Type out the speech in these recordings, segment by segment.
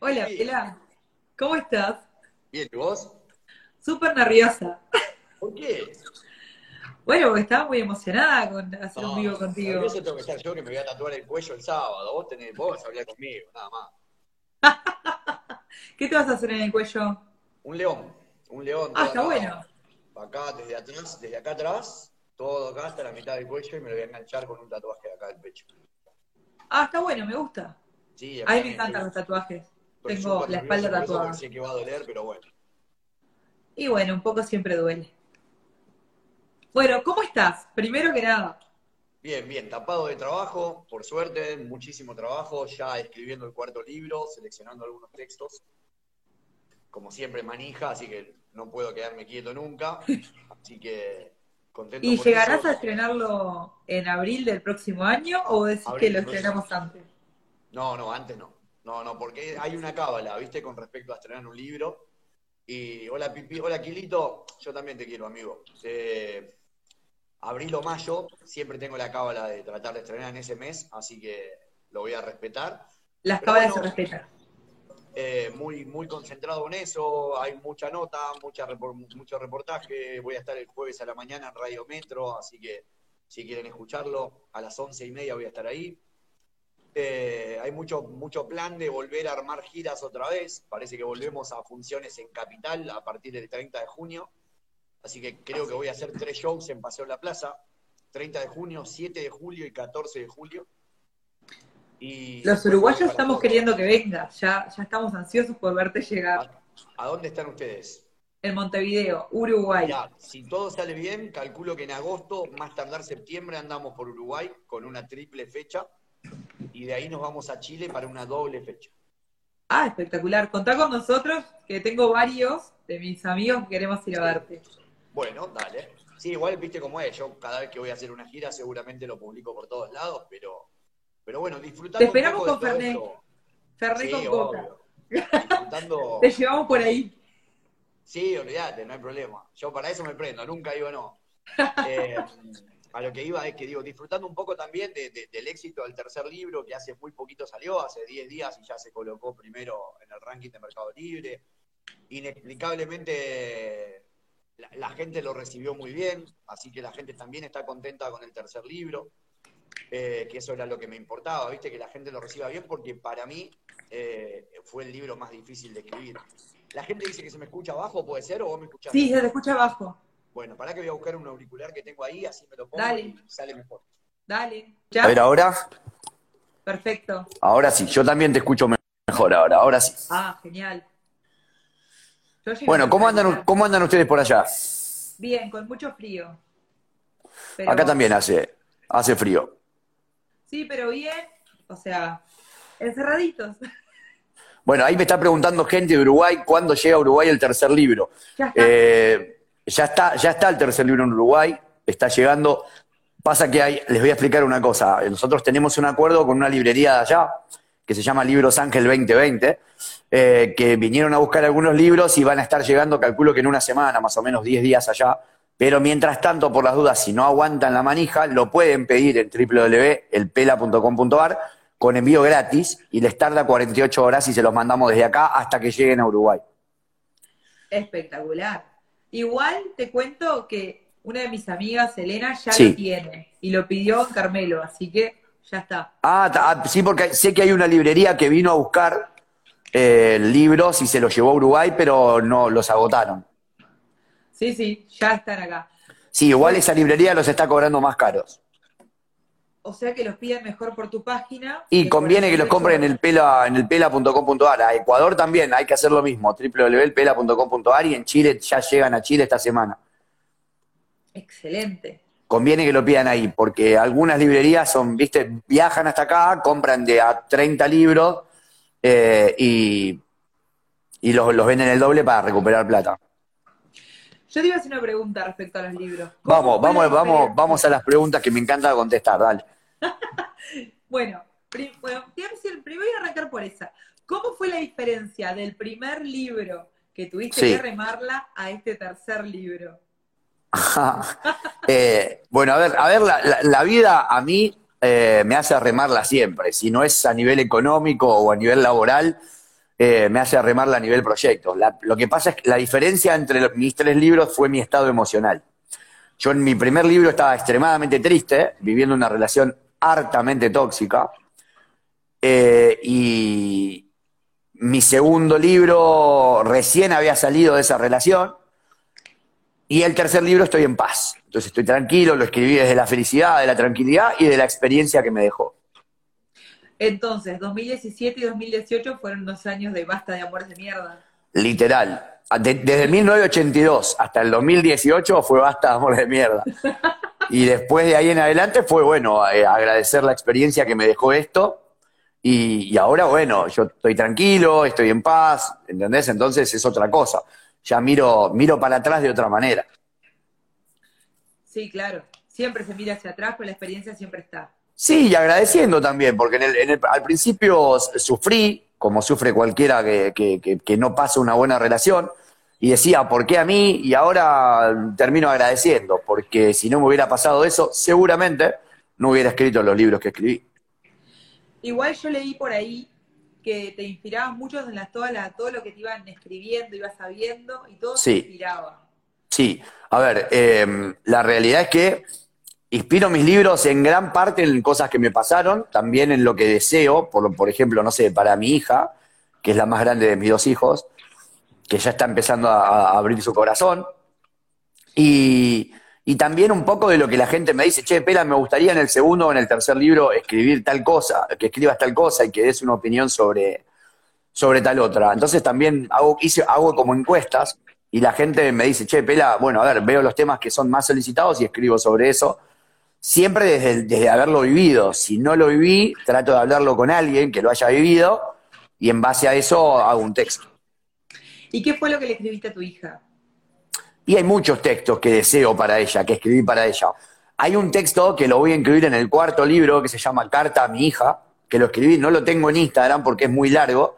Hola, Pela. ¿Cómo estás? Bien, ¿y vos? Súper nerviosa. ¿Por qué? Bueno, porque estaba muy emocionada con hacer un No, vivo contigo. nervioso tengo que estar yo que me voy a tatuar el cuello el sábado. Vos tenés, vos hablar conmigo, nada más. ¿Qué te vas a hacer en el cuello? Un león, un león. Ah, está acá, bueno. Acá, desde atrás, desde acá atrás, todo acá hasta la mitad del cuello y me lo voy a enganchar con un tatuaje de acá del pecho. Ah, está bueno, me gusta. Sí, A mí me encantan los tatuajes. Tengo la espalda tatuada. porque Sé que va a doler, pero bueno. Y bueno, un poco siempre duele. Bueno, ¿cómo estás? Primero que nada. Bien, bien, tapado de trabajo, por suerte, muchísimo trabajo, ya escribiendo el cuarto libro, seleccionando algunos textos. Como siempre, manija, así que no puedo quedarme quieto nunca. Así que contento ¿Y por llegarás eso. a estrenarlo en abril del próximo año o decís Abril que lo próximo. estrenamos antes? No, no, antes no. No, no, porque hay una cábala, ¿viste? Con respecto a estrenar un libro. Y hola, Pipi, hola, Quilito, yo también te quiero, amigo. Eh, abril o mayo, siempre tengo la cábala de tratar de estrenar en ese mes, así que lo voy a respetar. Las Pero cábalas bueno, se respetan. Eh, muy, muy concentrado en eso, hay mucha nota, mucha mucho reportaje, voy a estar el jueves a la mañana en Radio Metro, así que si quieren escucharlo, a las once y media voy a estar ahí. Eh, hay mucho, mucho plan de volver a armar giras otra vez, parece que volvemos a funciones en Capital a partir del 30 de junio, así que creo que voy a hacer tres shows en Paseo La Plaza, 30 de junio, 7 de julio y 14 de julio. Y Los uruguayos estamos queriendo que vengas. Ya, ya estamos ansiosos por verte llegar. ¿A dónde están ustedes? En Montevideo, Uruguay. Mirá, si todo sale bien, calculo que en agosto, más tardar septiembre, andamos por Uruguay con una triple fecha y de ahí nos vamos a Chile para una doble fecha. Ah, espectacular. Contá con nosotros, que tengo varios de mis amigos que queremos ir a verte. Bueno, dale. Sí, igual viste cómo es. Yo cada vez que voy a hacer una gira seguramente lo publico por todos lados, pero, pero bueno, disfrutando Te esperamos con Fernet. Sí, con coca. Disfrutando. Te llevamos por ahí. Sí, olvídate, no hay problema. Yo para eso me prendo, nunca digo no. Eh, a lo que iba es que digo, disfrutando un poco también de- de- del éxito del tercer libro, que hace muy poquito salió, hace 10 días y ya se colocó primero en el ranking de Mercado Libre. Inexplicablemente la, la gente lo recibió muy bien, así que la gente también está contenta con el tercer libro, eh, que eso era lo que me importaba, viste, que la gente lo reciba bien, porque para mí eh, fue el libro más difícil de escribir. La gente dice que se me escucha abajo, ¿puede ser? ¿O vos me escuchás? Sí, se te escucha abajo. Bueno, para que voy a buscar un auricular que tengo ahí, así me lo pongo Dale. y sale mejor. Dale. A ¿Ya? ver, ahora, Perfecto. ahora sí, yo también te escucho mejor ahora, ahora sí. Ah, genial. Bueno, ¿cómo a- andan, cómo andan ustedes por allá? Bien, con mucho frío. Pero- Acá también hace, hace frío. Sí, pero bien. O sea, encerraditos. Bueno, ahí me está preguntando gente de Uruguay cuándo llega a Uruguay el tercer libro. Ya está. Eh, ya está, ya está el tercer libro en Uruguay, está llegando. Pasa que hay, les voy a explicar una cosa. Nosotros tenemos un acuerdo con una librería de allá, que se llama Libros Ángel 2020, eh, que vinieron a buscar algunos libros y van a estar llegando, calculo que en una semana, más o menos 10 días allá. Pero mientras tanto, por las dudas, si no aguantan la manija, lo pueden pedir en www.elpela.com.ar con envío gratis y les tarda 48 horas y se los mandamos desde acá hasta que lleguen a Uruguay. Espectacular. Igual te cuento que una de mis amigas, Elena, ya Sí. lo tiene y lo pidió en Carmelo, así que ya está. Ah, ah, sí, porque sé que hay una librería que vino a buscar eh, libros y se los llevó a Uruguay, pero no los agotaron. Sí, sí, ya están acá. Sí, igual esa librería los está cobrando más caros. O sea que los piden mejor por tu página. Y conviene que los 48 compren en el pela, en el pela.com.ar. A Ecuador también hay que hacer lo mismo, www.pela.com.ar y en Chile ya llegan a Chile esta semana. Excelente. Conviene que lo pidan ahí, porque algunas librerías son, viste, viajan hasta acá, compran de a 30 libros eh, y, y los, los venden el doble para recuperar plata. Yo te iba a hacer una pregunta respecto a los libros. ¿Cómo Vamos, vamos, vamos, vamos a las preguntas que me encanta contestar, dale. Bueno, bueno, primero voy a arrancar por esa. ¿Cómo fue la diferencia del primer libro que tuviste Sí. que remarla a este tercer libro? Eh, bueno, a ver, a ver, la, la- la vida a mí eh, me hace remarla siempre. Si no es a nivel económico o a nivel laboral, eh, me hace remarla a nivel proyecto. lo que pasa es que la diferencia entre mis tres libros fue mi estado emocional. Yo en mi primer libro estaba extremadamente triste, viviendo una relación hartamente tóxica, eh, y mi segundo libro recién había salido de esa relación, y el tercer libro estoy en paz. Entonces estoy tranquilo, lo escribí desde la felicidad, de la tranquilidad y de la experiencia que me dejó. Entonces, 2017 y 2018 fueron dos años de basta de amores de mierda. Literal. desde 1982 hasta el 2018 fue basta de amores de mierda. Y después de ahí en adelante fue, bueno, eh, agradecer la experiencia que me dejó esto. Y, ahora, bueno, yo estoy tranquilo, estoy en paz, ¿entendés? Entonces es otra cosa. Ya miro, miro para atrás de otra manera. Sí, claro. Siempre se mira hacia atrás, pero la experiencia siempre está. Sí, y agradeciendo también, porque al principio sufrí, como sufre cualquiera que, no pasa una buena relación, y decía, ¿por qué a mí? Y ahora termino agradeciendo, porque si no me hubiera pasado eso, seguramente no hubiera escrito los libros que escribí. Igual yo leí por ahí que te inspirabas mucho en las, toda todo lo que te iban escribiendo, ibas sabiendo, y todo te inspiraba. Sí, a ver, em, la realidad es que Inspiro mis libros en gran parte en cosas que me pasaron, también en lo que deseo, por, por ejemplo, no sé, para mi hija, que es la más grande de mis dos hijos, que ya está empezando a, abrir su corazón. Y, también un poco de lo que la gente me dice, che, Pela, me gustaría en el segundo o en el tercer libro escribir tal cosa, que escribas tal cosa y que des una opinión sobre, sobre tal otra. Entonces también hago, hago como encuestas y la gente me dice, che, Pela, bueno, a ver, veo los temas que son más solicitados y escribo sobre eso siempre desde, desde haberlo vivido. Si no lo viví, trato de hablarlo con alguien que lo haya vivido y en base a eso hago un texto. ¿Y qué fue lo que le escribiste a tu hija? Y hay muchos textos que deseo para ella, que escribí para ella. Hay un texto que lo voy a incluir en el cuarto libro que se llama Carta a mi hija, que lo escribí, no lo tengo en Instagram porque es muy largo,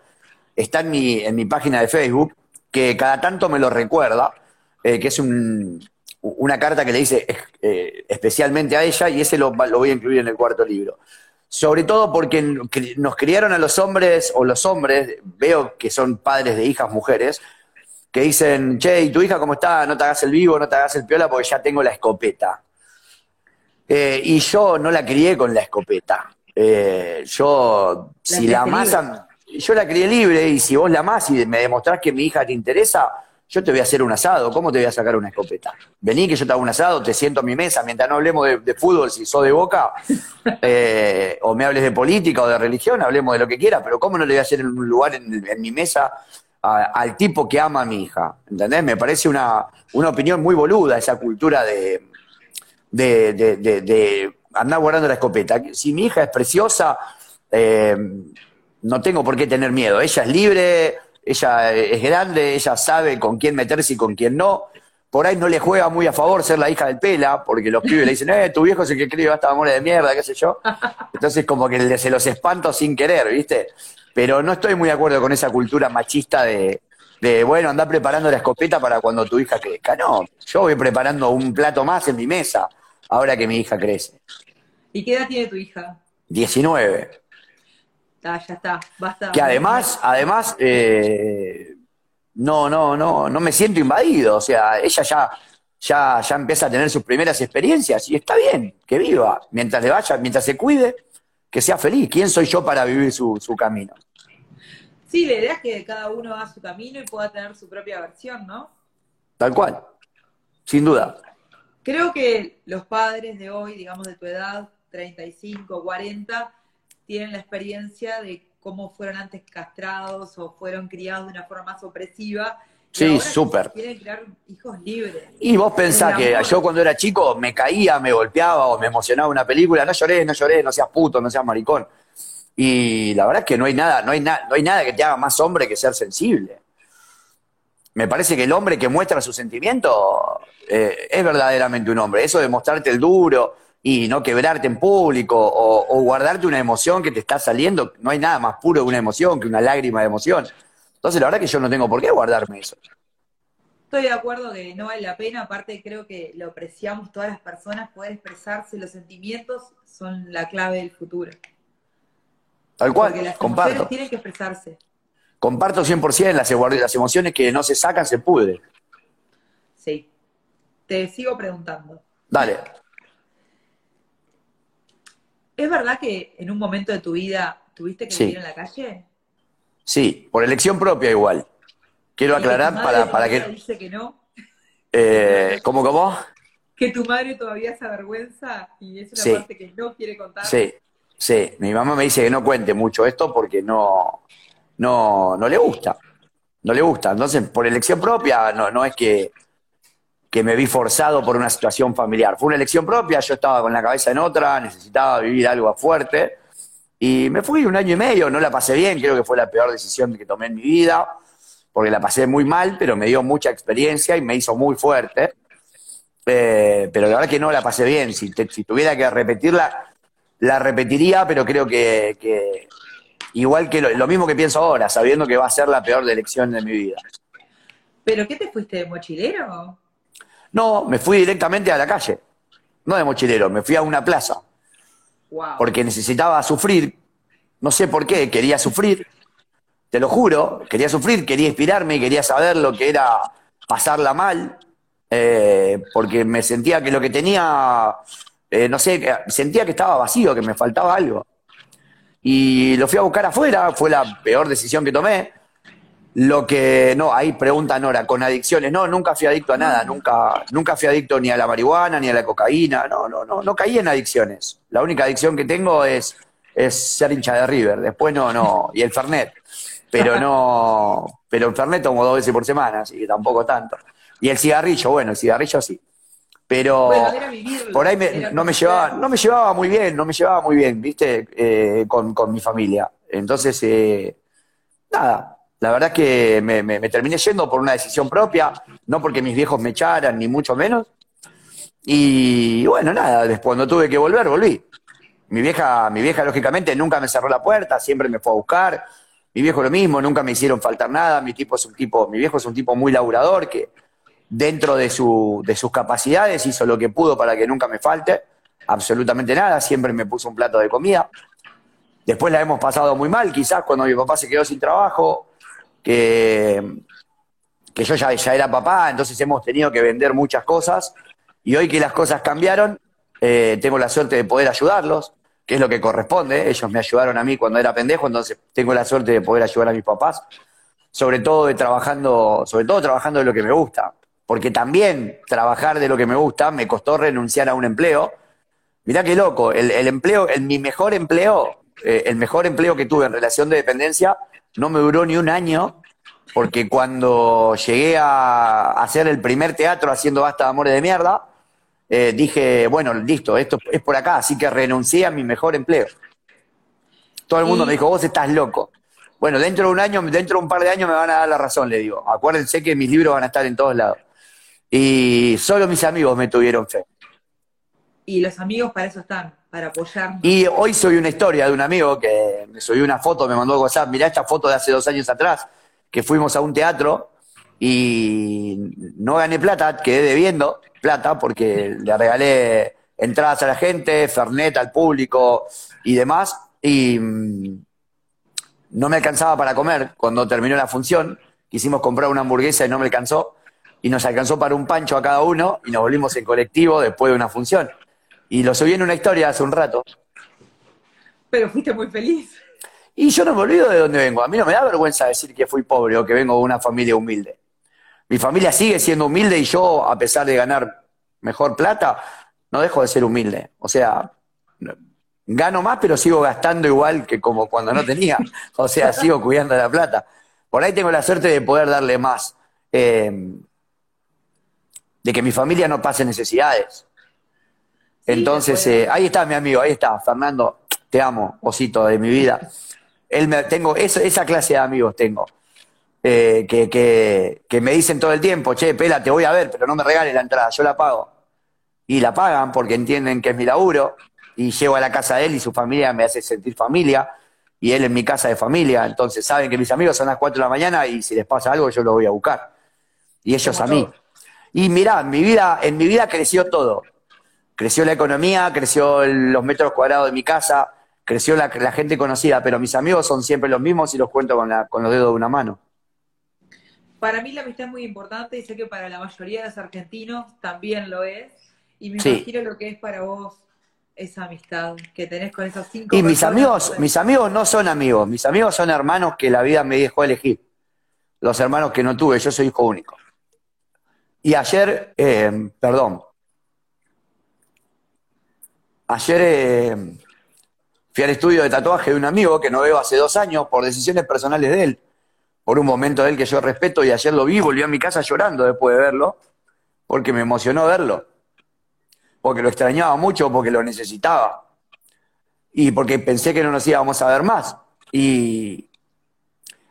está en mi, en mi página de Facebook, que cada tanto me lo recuerda, eh, que es un, una carta que le dice eh, especialmente a ella y ese lo, voy a incluir en el cuarto libro. Sobre todo porque nos criaron a los hombres, o los hombres, veo que son padres de hijas mujeres, que dicen, che, ¿y tu hija cómo está? No te hagas el vivo, no te hagas el piola porque ya tengo la escopeta. Eh, y yo no la crié con la escopeta. Eh, yo, si la amas, yo la crié libre y si vos la amás y me demostrás que mi hija te interesa, yo te voy a hacer un asado, ¿cómo te voy a sacar una escopeta? Vení que yo te hago un asado, te siento a mi mesa, mientras no hablemos de, fútbol, si sos de boca, eh, o me hables de política o de religión, hablemos de lo que quiera, pero ¿cómo no le voy a hacer un lugar en, mi mesa al tipo que ama a mi hija? ¿Entendés? Me parece una, opinión muy boluda esa cultura de, de, de, andar guardando la escopeta. Si mi hija es preciosa, eh, no tengo por qué tener miedo. Ella es libre, ella es grande, ella sabe con quién meterse y con quién no. Por ahí no le juega muy a favor ser la hija del Pela, porque los pibes le dicen, eh, tu viejo es el que escribe hasta amores de mierda, qué sé yo. Entonces como que se los espanto sin querer, ¿viste? Pero no estoy muy de acuerdo con esa cultura machista de, de, bueno, andar preparando la escopeta para cuando tu hija crezca. No, yo voy preparando un plato más en mi mesa, ahora que mi hija crece. ¿Y qué edad tiene tu hija? 19. Ah, ya está, basta. Que además, además, eh, no, no, no, no me siento invadido. O sea, ella ya, ya, ya empieza a tener sus primeras experiencias y está bien, que viva. Mientras le vaya, mientras se cuide, que sea feliz. ¿Quién soy yo para vivir su, su camino? Sí, la idea es que cada uno haga su camino y pueda tener su propia versión, ¿no? Tal cual, sin duda. Creo que los padres de hoy, digamos de tu edad, 35, 40, tienen la experiencia de cómo fueron antes castrados o fueron criados de una forma más opresiva. Sí, súper. Quieren crear hijos libres. Y vos pensás que yo cuando era chico me caía, me golpeaba o me emocionaba una película, no lloré, no lloré, no seas puto, no seas maricón. Y la verdad es que no hay nada, no hay, no hay nada que te haga más hombre que ser sensible. Me parece que el hombre que muestra sus sentimientos eh, es verdaderamente un hombre. Eso de mostrarte el duro, y no quebrarte en público o, guardarte una emoción que te está saliendo. No hay nada más puro que una emoción, que una lágrima de emoción. Entonces, la verdad que yo no tengo por qué guardarme eso. Estoy de acuerdo que no vale la pena, aparte creo que lo apreciamos todas las personas, poder expresarse, los sentimientos son la clave del futuro. Tal cual, Porque las comparto. tienen que expresarse. comparto 100% las, las emociones que no se sacan, se pudren. Sí. Te sigo preguntando. Dale. ¿Es verdad que en un momento de tu vida tuviste que Sí. vivir en la calle? Sí, por elección propia igual. Quiero ¿Y que tu aclarar para, para que... dice que no? Eh, ¿Cómo, cómo? Que tu madre todavía se avergüenza y es una Sí. parte que no quiere contar. Sí, sí. Mi mamá me dice que no cuente mucho esto porque no, no, no le gusta. No le gusta. Entonces, por elección propia, no, no es que, que me vi forzado por una situación familiar. Fue una elección propia, yo estaba con la cabeza en otra, necesitaba vivir algo fuerte. Y me fui un año y medio, no la pasé bien, creo que fue la peor decisión que tomé en mi vida, porque la pasé muy mal, pero me dio mucha experiencia y me hizo muy fuerte. Eh, pero la verdad que no la pasé bien. Si, tuviera que repetirla, la repetiría, pero creo que, que igual que lo, lo mismo que pienso ahora, sabiendo que va a ser la peor elección de mi vida. ¿Pero qué te fuiste de mochilero? No, me fui directamente a la calle, no de mochilero, me fui a una plaza, Wow. porque necesitaba sufrir, no sé por qué, quería sufrir, te lo juro, quería sufrir, quería inspirarme, quería saber lo que era pasarla mal, eh, porque me sentía que lo que tenía, eh, no sé, que- sentía que estaba vacío, que me faltaba algo. Y lo fui a buscar afuera, fue la peor decisión que tomé. Lo que, no, ahí pregunta Nora, con adicciones, no, nunca fui adicto a nada, nunca, nunca fui adicto ni a la marihuana, ni a la cocaína, no, no, no, no caí en adicciones. La única adicción que tengo es, es ser hincha de River, después no, no, y el Fernet, pero no, pero el Fernet tomo dos veces por semana, así que tampoco tanto. Y el cigarrillo, bueno, el cigarrillo sí. Pero Bueno, por ahí me- no me llevaba, no me llevaba muy bien, no me llevaba muy bien, viste, Eh, con, con mi familia. Entonces, eh, nada, la verdad es que me, me- terminé yendo por una decisión propia, no porque mis viejos me echaran, ni mucho menos. Y bueno, nada, después cuando tuve que volver, volví. Mi vieja, mi vieja, lógicamente, nunca me cerró la puerta, siempre me fue a buscar. Mi viejo lo mismo, nunca me hicieron faltar nada. Mi tipo es un tipo, mi viejo es un tipo muy laburador que dentro de, su, de sus capacidades hizo lo que pudo para que nunca me falte. Absolutamente nada, siempre me puso un plato de comida. Después la hemos pasado muy mal, quizás cuando mi papá se quedó sin trabajo, que, que yo ya, ya era papá, entonces hemos tenido que vender muchas cosas. Y hoy que las cosas cambiaron, eh, tengo la suerte de poder ayudarlos, que es lo que corresponde. Ellos me ayudaron a mí cuando era pendejo, entonces tengo la suerte de poder ayudar a mis papás. Sobre todo de trabajando, sobre todo trabajando de lo que me gusta. Porque también trabajar de lo que me gusta me costó renunciar a un empleo. Mirá qué loco, el, el empleo, el, mi mejor empleo, eh, el mejor empleo que tuve en relación de dependencia, no me duró ni un año, porque cuando llegué a hacer el primer teatro haciendo Basta de Amores de Mierda, eh, dije, bueno, listo, esto es por acá, así que renuncié a mi mejor empleo. Todo el mundo Y- me dijo, vos estás loco. Bueno, dentro de un año, dentro de un par de años me van a dar la razón, le digo. Acuérdense que mis libros van a estar en todos lados. Y solo mis amigos me tuvieron fe. Y los amigos para eso están, para apoyarnos. Y hoy soy una historia de un amigo que me subió una foto, me mandó WhatsApp, mirá esta foto de hace dos años atrás, que fuimos a un teatro y no gané plata, quedé debiendo plata porque le regalé entradas a la gente, Fernet al público y demás, y mm, no me alcanzaba para comer cuando terminó la función, quisimos comprar una hamburguesa y no me alcanzó, y nos alcanzó para un pancho a cada uno y nos volvimos en colectivo después de una función. Y lo subí en una historia hace un rato. Pero fuiste muy feliz. Y yo no me olvido de dónde vengo. A mí no me da vergüenza decir que fui pobre o que vengo de una familia humilde. Mi familia sigue siendo humilde y yo, a pesar de ganar mejor plata, no dejo de ser humilde. O sea, no- gano más, pero sigo gastando igual que como cuando no tenía. O sea, sigo cuidando la plata. Por ahí tengo la suerte de poder darle más. eh, de que mi familia no pase necesidades. Entonces, eh, ahí está mi amigo, ahí está, Fernando, te amo, osito de mi vida. Él me, tengo esa, esa clase de amigos tengo, eh, que, que, que me dicen todo el tiempo, che, pela, te voy a ver, pero no me regales la entrada, yo la pago. Y la pagan porque entienden que es mi laburo, y llego a la casa de él y su familia me hace sentir familia, y él en mi casa de familia, entonces saben que mis amigos son las 4 de la mañana y si les pasa algo yo lo voy a buscar. Y ellos Como a mí. Y mirá, en mi vida, en mi vida creció todo. Creció la economía, creció el- los metros cuadrados de mi casa, creció la, la gente conocida, pero mis amigos son siempre los mismos y los cuento con, la, con los dedos de una mano. Para mí la amistad es muy importante y sé que para la mayoría de los argentinos también lo es. Y me Sí. imagino lo que es para vos esa amistad que tenés con esos cinco Y mis amigos, mis amigos no son amigos, mis amigos son hermanos que la vida me dejó elegir. Los hermanos que no tuve, yo soy hijo único. Y ayer, eh, perdón, ayer eh, fui al estudio de tatuaje de un amigo que no veo hace dos años por decisiones personales de él, por un momento de él que yo respeto y ayer lo vi, volví a mi casa llorando después de verlo, porque me emocionó verlo, porque lo extrañaba mucho, porque lo necesitaba y porque pensé que no nos íbamos a ver más. Y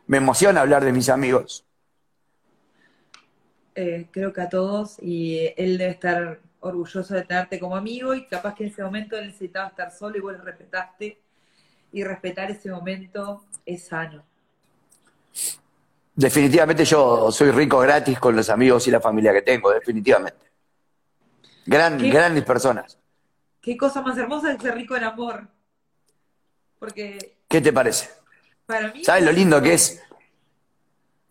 me emociona hablar de mis amigos. Eh, creo que a todos, y él debe estar orgulloso de tenerte como amigo y capaz que en ese momento él necesitaba estar solo y vos lo respetaste y respetar ese momento es sano. Definitivamente yo soy rico gratis con los amigos y la familia que tengo, definitivamente. Gran, ¿Qué? grandes personas. Qué cosa más hermosa es ser rico en amor. Porque ¿Qué te parece? para mí... ¿Sabes lo lindo que es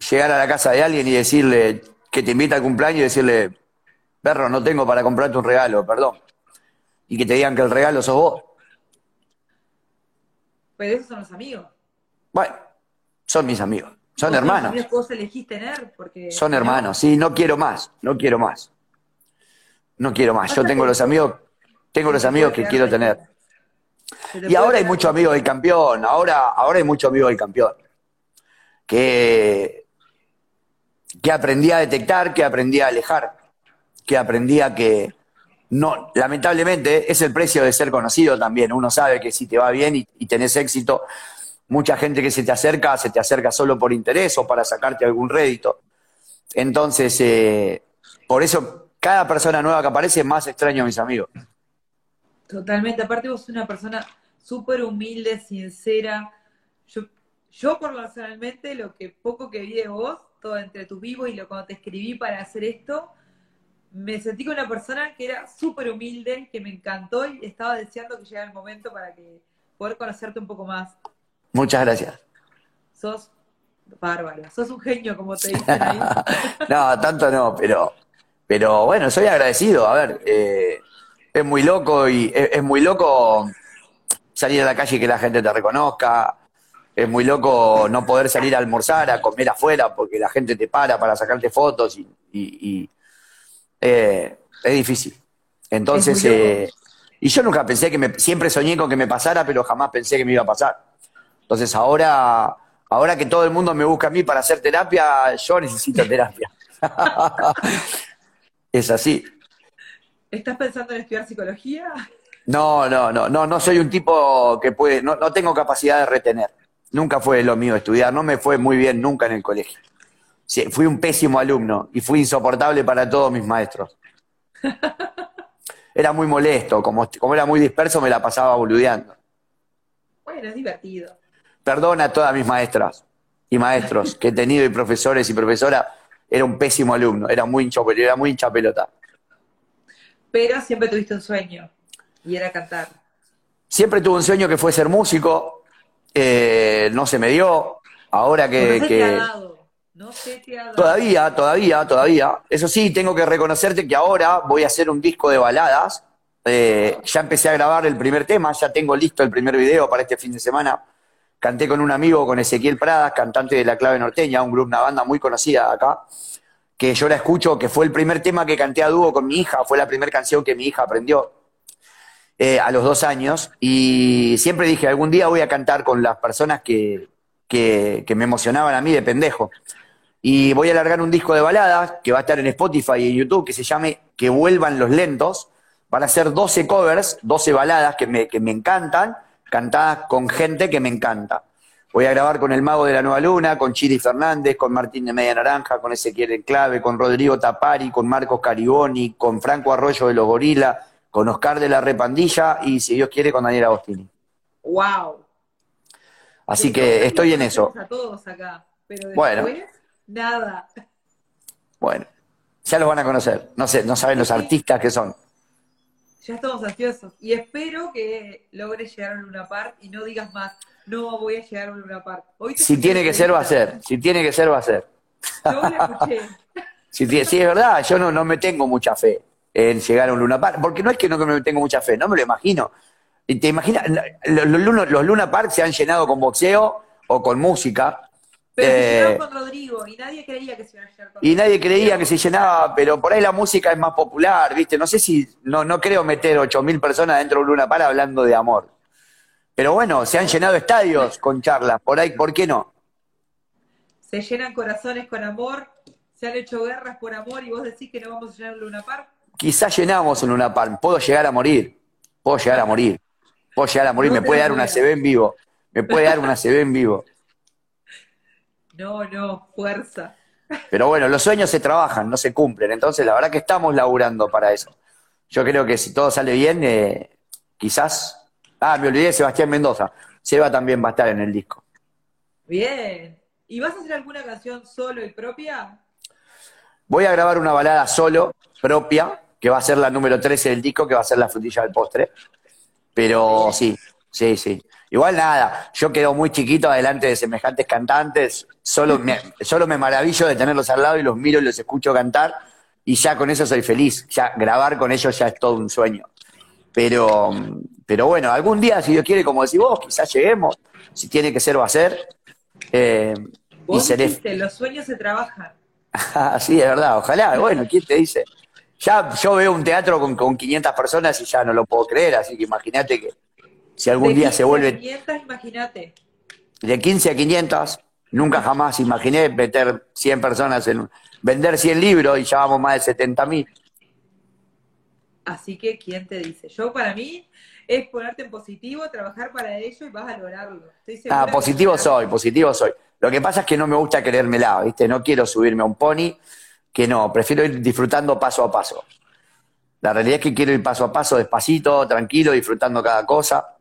llegar a la casa de alguien y decirle que te invita al cumpleaños y decirle, perro, no tengo para comprarte un regalo, perdón? Y que te digan que el regalo sos vos. Pero esos son los amigos. Bueno, son mis amigos, son hermanos. amigos que vos elegís tener porque... Son hermanos, sí, no quiero más, no quiero más. No quiero más. Yo tengo los amigos, tengo los amigos que quiero tener. Y ahora hay muchos amigos del campeón, ahora, ahora hay muchos amigos del campeón. Que, que aprendí a detectar, que aprendí a alejar, que aprendí a que no, lamentablemente es el precio de ser conocido también. Uno sabe que si te va bien y, y tenés éxito, mucha gente que se te acerca, se te acerca solo por interés o para sacarte algún rédito. Entonces, eh, por eso cada persona nueva que aparece más extraño a mis amigos. Totalmente. Aparte vos sos una persona súper humilde, sincera. Yo, yo personalmente, lo que poco que vi de vos, todo entre tus vivos y lo cuando te escribí para hacer esto, me sentí con una persona que era súper humilde, que me encantó y estaba deseando que llegara el momento para que poder conocerte un poco más. Muchas gracias. Sos bárbaro, sos un genio, como te dicen ahí. No, tanto no, pero, pero bueno, soy agradecido. A ver, eh, es muy loco y es, es muy loco salir a la calle y que la gente te reconozca. Es muy loco no poder salir a almorzar, a comer afuera, porque la gente te para para sacarte fotos y, y- y, eh, es difícil. Entonces, eh, y yo nunca pensé que me, siempre soñé con que me pasara, pero jamás pensé que me iba a pasar. Entonces ahora, ahora que todo el mundo me busca a mí para hacer terapia, yo necesito terapia. es así. ¿Estás pensando en estudiar psicología? No, no, no, no, no soy un tipo que puede, no, no tengo capacidad de retener. Nunca fue lo mío estudiar, no me fue muy bien nunca en el colegio. Fui un pésimo alumno y fui insoportable para todos mis maestros. Era muy molesto, como, como era muy disperso me la pasaba boludeando. Bueno, es divertido. Perdona a todas mis maestras y maestros que he tenido y profesores y profesoras, era un pésimo alumno, era muy hincha, era muy hincha pelota. Pero siempre tuviste un sueño y era cantar. Siempre tuve un sueño que fue ser músico, eh, no se me dio, ahora que. No se te ha todavía, todavía, todavía. Eso sí, tengo que reconocerte que ahora voy a hacer un disco de baladas. Eh, ya empecé a grabar el primer tema, ya tengo listo el primer video para este fin de semana. Canté con un amigo, con Ezequiel Pradas, cantante de La Clave Norteña, un grupo, una banda muy conocida acá, que yo la escucho, que fue el primer tema que canté a dúo con mi hija, fue la primera canción que mi hija aprendió eh, a los dos años. Y siempre dije, algún día voy a cantar con las personas que, que, que me emocionaban a mí de pendejo. Y voy a largar un disco de baladas que va a estar en Spotify y en YouTube que se llame Que vuelvan los lentos. Van a ser 12 covers, 12 baladas que me, que me encantan, cantadas con gente que me encanta. Voy a grabar con El Mago de la Nueva Luna, con Chiri Fernández, con Martín de Media Naranja, con Ezequiel Enclave, con Rodrigo Tapari, con Marcos Cariboni, con Franco Arroyo de los Gorila, con Oscar de la Repandilla y, si Dios quiere, con Daniel Agostini. ¡Wow! Así que estoy en eso. A todos acá. Pero Bueno. después, nada. Bueno, ya los van a conocer. No sé, no saben los artistas que son. Ya estamos ansiosos. Y espero que logres llegar a Luna Park y no digas más, no voy a llegar a Luna Park. si tiene que ser, va a ser. Si tiene que ser, va a ser. Yo lo escuché. si, es verdad, yo no, no me tengo mucha fe en llegar a un Luna Park. Porque no es que no me tengo mucha fe, no me lo imagino. ¿Te imaginas? Los, los, Luna Park se han llenado con boxeo o con música. Pero se eh, con Rodrigo y nadie creía que se iba a llenar con Y nadie creía que se llenaba, pero por ahí la música es más popular, ¿viste? No sé si, no, no creo meter 8.000 personas dentro de un Luna Park hablando de amor. Pero bueno, se han llenado estadios con charlas, por ahí, ¿por qué no? Se llenan corazones con amor, se han hecho guerras por amor y vos decís que no vamos a llenar un Luna Park. Quizás llenamos un Luna Park, puedo llegar a morir, puedo llegar a morir. Puedo llegar a morir, me puede dar una CB en vivo. Me puede dar una CB en vivo. No, no, fuerza. Pero bueno, los sueños se trabajan, no se cumplen. Entonces, la verdad que estamos laburando para eso. Yo creo que si todo sale bien, eh, quizás. Ah, me olvidé de Sebastián Mendoza. Seba también va a estar en el disco. Bien. ¿Y vas a hacer alguna canción solo y propia? Voy a grabar una balada solo, propia, que va a ser la número 13 del disco, que va a ser la frutilla del postre. Pero sí, sí, sí. Igual nada, yo quedo muy chiquito adelante de semejantes cantantes, solo me, solo me maravillo de tenerlos al lado y los miro y los escucho cantar y ya con eso soy feliz, ya grabar con ellos ya es todo un sueño. Pero, pero bueno, algún día, si Dios quiere, como decís vos, quizás lleguemos, si tiene que ser, va a ser. Eh, vos y los sueños se trabajan. sí, es verdad, ojalá, bueno, ¿quién te dice? Ya yo veo un teatro con, con 500 personas y ya no lo puedo creer, así que imagínate que si algún día se vuelve... De 500, imagínate. De 15 a 500, nunca jamás imaginé meter 100 personas en... Vender 100 libros y ya vamos más de 70 mil. Así que, ¿quién te dice? Yo, para mí, es ponerte en positivo, trabajar para ello y vas a lograrlo. ah, positivo soy, positivo soy. Lo que pasa es que no me gusta creérmela, ¿viste? No quiero subirme a un pony que no, prefiero ir disfrutando paso a paso. La realidad es que quiero ir paso a paso, despacito, tranquilo, disfrutando cada cosa.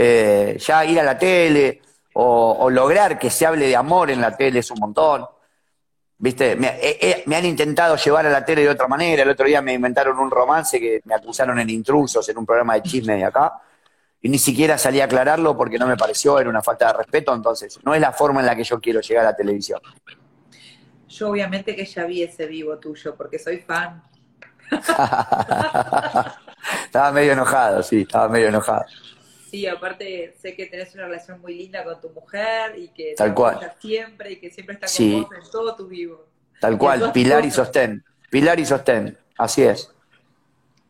Eh, ya ir a la tele o, lograr que se hable de amor en la tele es un montón. ¿Viste? Eh, eh, me, han intentado llevar a la tele de otra manera. El otro día me inventaron un romance que me acusaron en intrusos en un programa de chisme de acá. Y ni siquiera salí a aclararlo porque no me pareció, era una falta de respeto. Entonces, no es la forma en la que yo quiero llegar a la televisión. Yo obviamente que ya vi ese vivo tuyo, porque soy fan. estaba medio enojado, sí, estaba medio enojado. Sí, aparte sé que tenés una relación muy linda con tu mujer y que Tal cual. siempre y que siempre está con vos en todo tu vivo. Tal cual, pilar y sostén. Pilar y sostén, así es.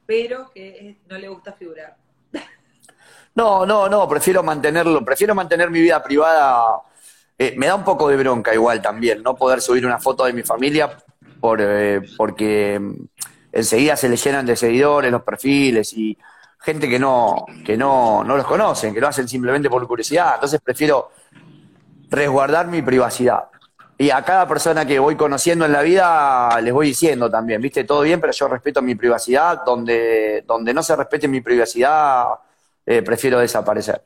Pero que no le gusta figurar. No, no, no, prefiero mantenerlo, prefiero mantener mi vida privada eh, me da un poco de bronca igual también, no poder subir una foto de mi familia por, eh, porque enseguida se le llenan de seguidores los perfiles y gente que no, que no, no los conocen, que lo hacen simplemente por curiosidad. Entonces prefiero resguardar mi privacidad. Y a cada persona que voy conociendo en la vida les voy diciendo también, viste, todo bien, pero yo respeto mi privacidad. Donde, donde no se respete mi privacidad, eh, prefiero desaparecer.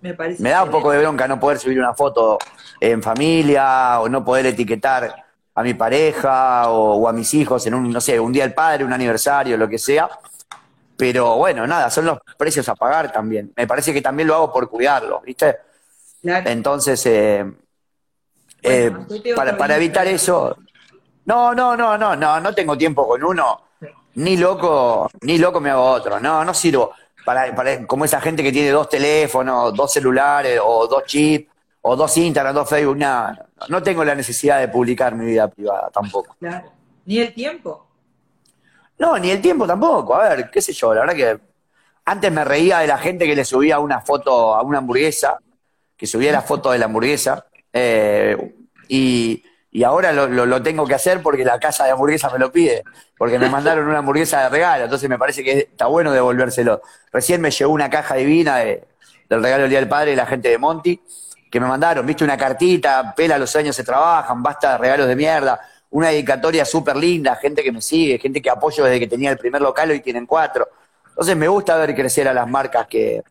Me, da un poco de bronca no poder subir una foto en familia o no poder etiquetar a mi pareja o, a mis hijos en un, no sé, un día del padre, un aniversario, lo que sea. Pero bueno, nada, son los precios a pagar también. Me parece que también lo hago por cuidarlo, ¿viste? Entonces, eh, eh, para, para evitar eso, no, no, no, no, no, no tengo tiempo con uno, ni loco, ni loco me hago otro, no, no sirvo para, para, como esa gente que tiene dos teléfonos, dos celulares, o dos chips, o dos Instagram, dos Facebook, nada. No tengo la necesidad de publicar mi vida privada tampoco. Claro. Ni el tiempo. No, ni el tiempo tampoco. A ver, qué sé yo, la verdad que antes me reía de la gente que le subía una foto a una hamburguesa, que subía la foto de la hamburguesa, eh, y y ahora lo, tengo que hacer porque la casa de hamburguesa me lo pide, porque me mandaron una hamburguesa de regalo, entonces me parece que está bueno devolvérselo. Recién me llegó una caja divina del regalo del Día del Padre de la gente de Monty, que me mandaron, viste, una cartita, pela, los años se trabajan, basta de regalos de mierda, una dedicatoria súper linda, gente que me sigue, gente que apoyo desde que tenía el primer local y tienen cuatro. Entonces me gusta ver crecer a las marcas que,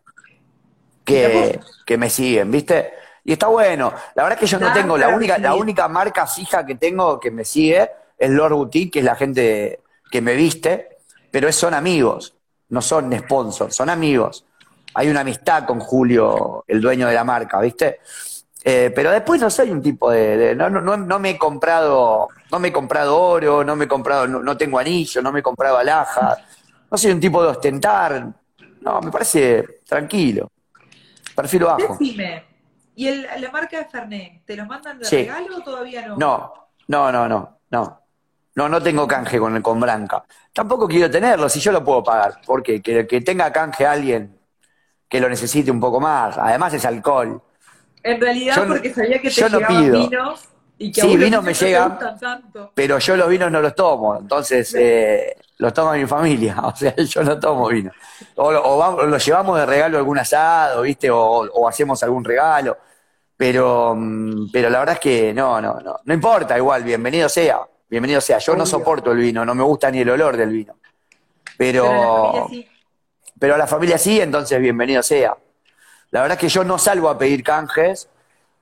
que, que me siguen, ¿viste? Y está bueno. La verdad es que yo no tengo, la única, la única marca fija que tengo que me sigue es Lord Boutique, que es la gente que me viste, pero son amigos. no son sponsors, son amigos. Hay una amistad con Julio, el dueño de la marca, ¿viste? Eh, pero después no soy un tipo de, no, no, no, me he comprado, no me he comprado oro, no me he comprado, no, tengo anillo, no me he comprado alhajas, no soy un tipo de ostentar, no, me parece tranquilo, perfil bajo. Decime, ¿y el, la marca de Fernet, te lo mandan de regalo o todavía no? No, no, no, no, no. No, no tengo canje con, con Branca. Tampoco quiero tenerlo, si yo lo puedo pagar. porque Que, que tenga canje alguien que lo necesite un poco más. Además es alcohol. En realidad, porque sabía que te yo no pido. vinos y que sí, vinos me llegan, pero yo los vinos no los tomo. Entonces, eh, los toma mi familia. O sea, yo no tomo vino. O, o lo llevamos de regalo a algún asado, ¿viste? O, o hacemos algún regalo. Pero, mm, pero la verdad es que no, no, no. No importa, igual, bienvenido sea. Bienvenido sea. Yo no soporto el vino, no me gusta ni el olor del vino. Pero, pero a la familia sí, entonces bienvenido sea. La verdad es que yo no salgo a pedir canjes,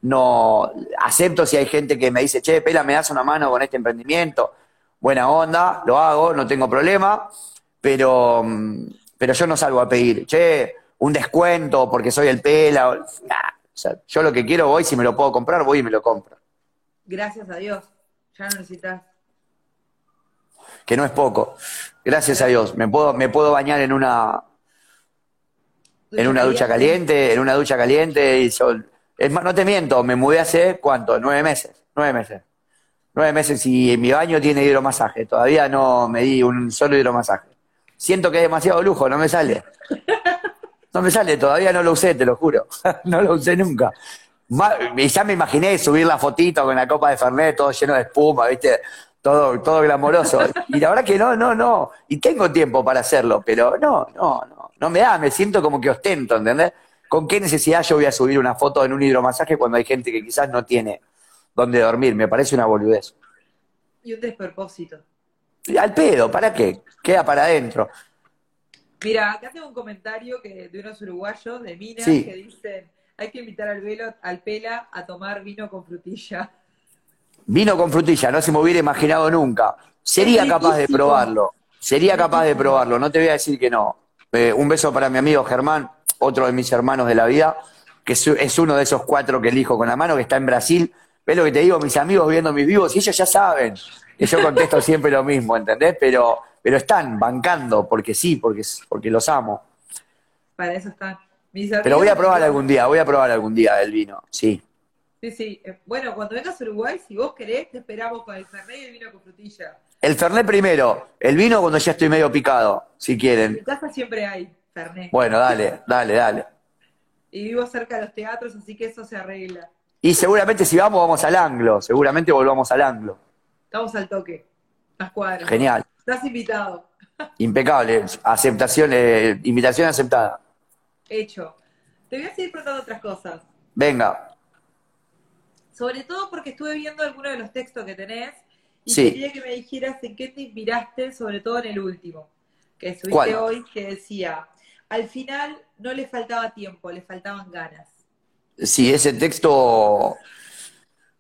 no acepto si hay gente que me dice, che, Pela, me das una mano con este emprendimiento. Buena onda, lo hago, no tengo problema, pero, pero yo no salgo a pedir, che, un descuento porque soy el Pela. yo lo que quiero voy, si me lo puedo comprar, voy y me lo compro. Gracias a Dios, ya no necesitas que no es poco. Gracias a Dios, me puedo, me puedo bañar en una en una ducha caliente, en una ducha caliente y es más, no te miento, me mudé hace cuánto, nueve meses, nueve meses. Nueve meses y mi baño tiene hidromasaje, todavía no me di un solo hidromasaje. Siento que es demasiado lujo, no me sale. No me sale, todavía no lo usé, te lo juro. no lo usé nunca. Y ya me imaginé subir la fotito con la copa de Fernet, todo lleno de espuma, ¿viste? todo, todo glamoroso. Y la verdad que no, no, no. Y tengo tiempo para hacerlo, pero no, no, no. Me da, me siento como que ostento, ¿entendés? ¿Con qué necesidad yo voy a subir una foto en un hidromasaje cuando hay gente que quizás no tiene dónde dormir? Me parece una boludez. Y un despropósito. al pedo, ¿para qué? Queda para adentro. Mira, acá tengo un comentario que, de unos uruguayos de Minas que dicen, hay que invitar al, velo, al Pela a tomar vino con frutilla. Vino con frutilla, no se me hubiera imaginado nunca. Sería capaz de probarlo. Sería capaz de probarlo, no te voy a decir que no. Eh, un beso para mi amigo Germán, otro de mis hermanos de la vida, que es uno de esos cuatro que elijo con la mano, que está en Brasil. Ves lo que te digo, mis amigos viendo mis vivos, y ellos ya saben que yo contesto siempre lo mismo, ¿entendés? Pero, pero están bancando, porque sí, porque, porque los amo. Para eso están. pero voy a probar algún día, voy a probar algún día el vino, sí. Sí, sí. Eh, bueno, cuando vengas a Uruguay, si vos querés, te esperamos con el Fernet y el vino con frutilla. El Fernet primero, el vino cuando ya estoy medio picado, si quieren. En casa siempre hay Fernet. Bueno, dale, dale, dale. Y vivo cerca de los teatros, así que eso se arregla. Y seguramente si vamos, vamos al anglo. Seguramente volvamos al anglo. Estamos al toque. Las cuadras. Genial. Estás invitado. Impecable. Aceptación, eh, invitación aceptada. Hecho. Te voy a seguir preguntando otras cosas. Venga sobre todo porque estuve viendo algunos de los textos que tenés y quería que me dijeras en qué te inspiraste, sobre todo en el último, que subiste hoy, que decía, al final no le faltaba tiempo, le faltaban ganas. Sí, ese texto,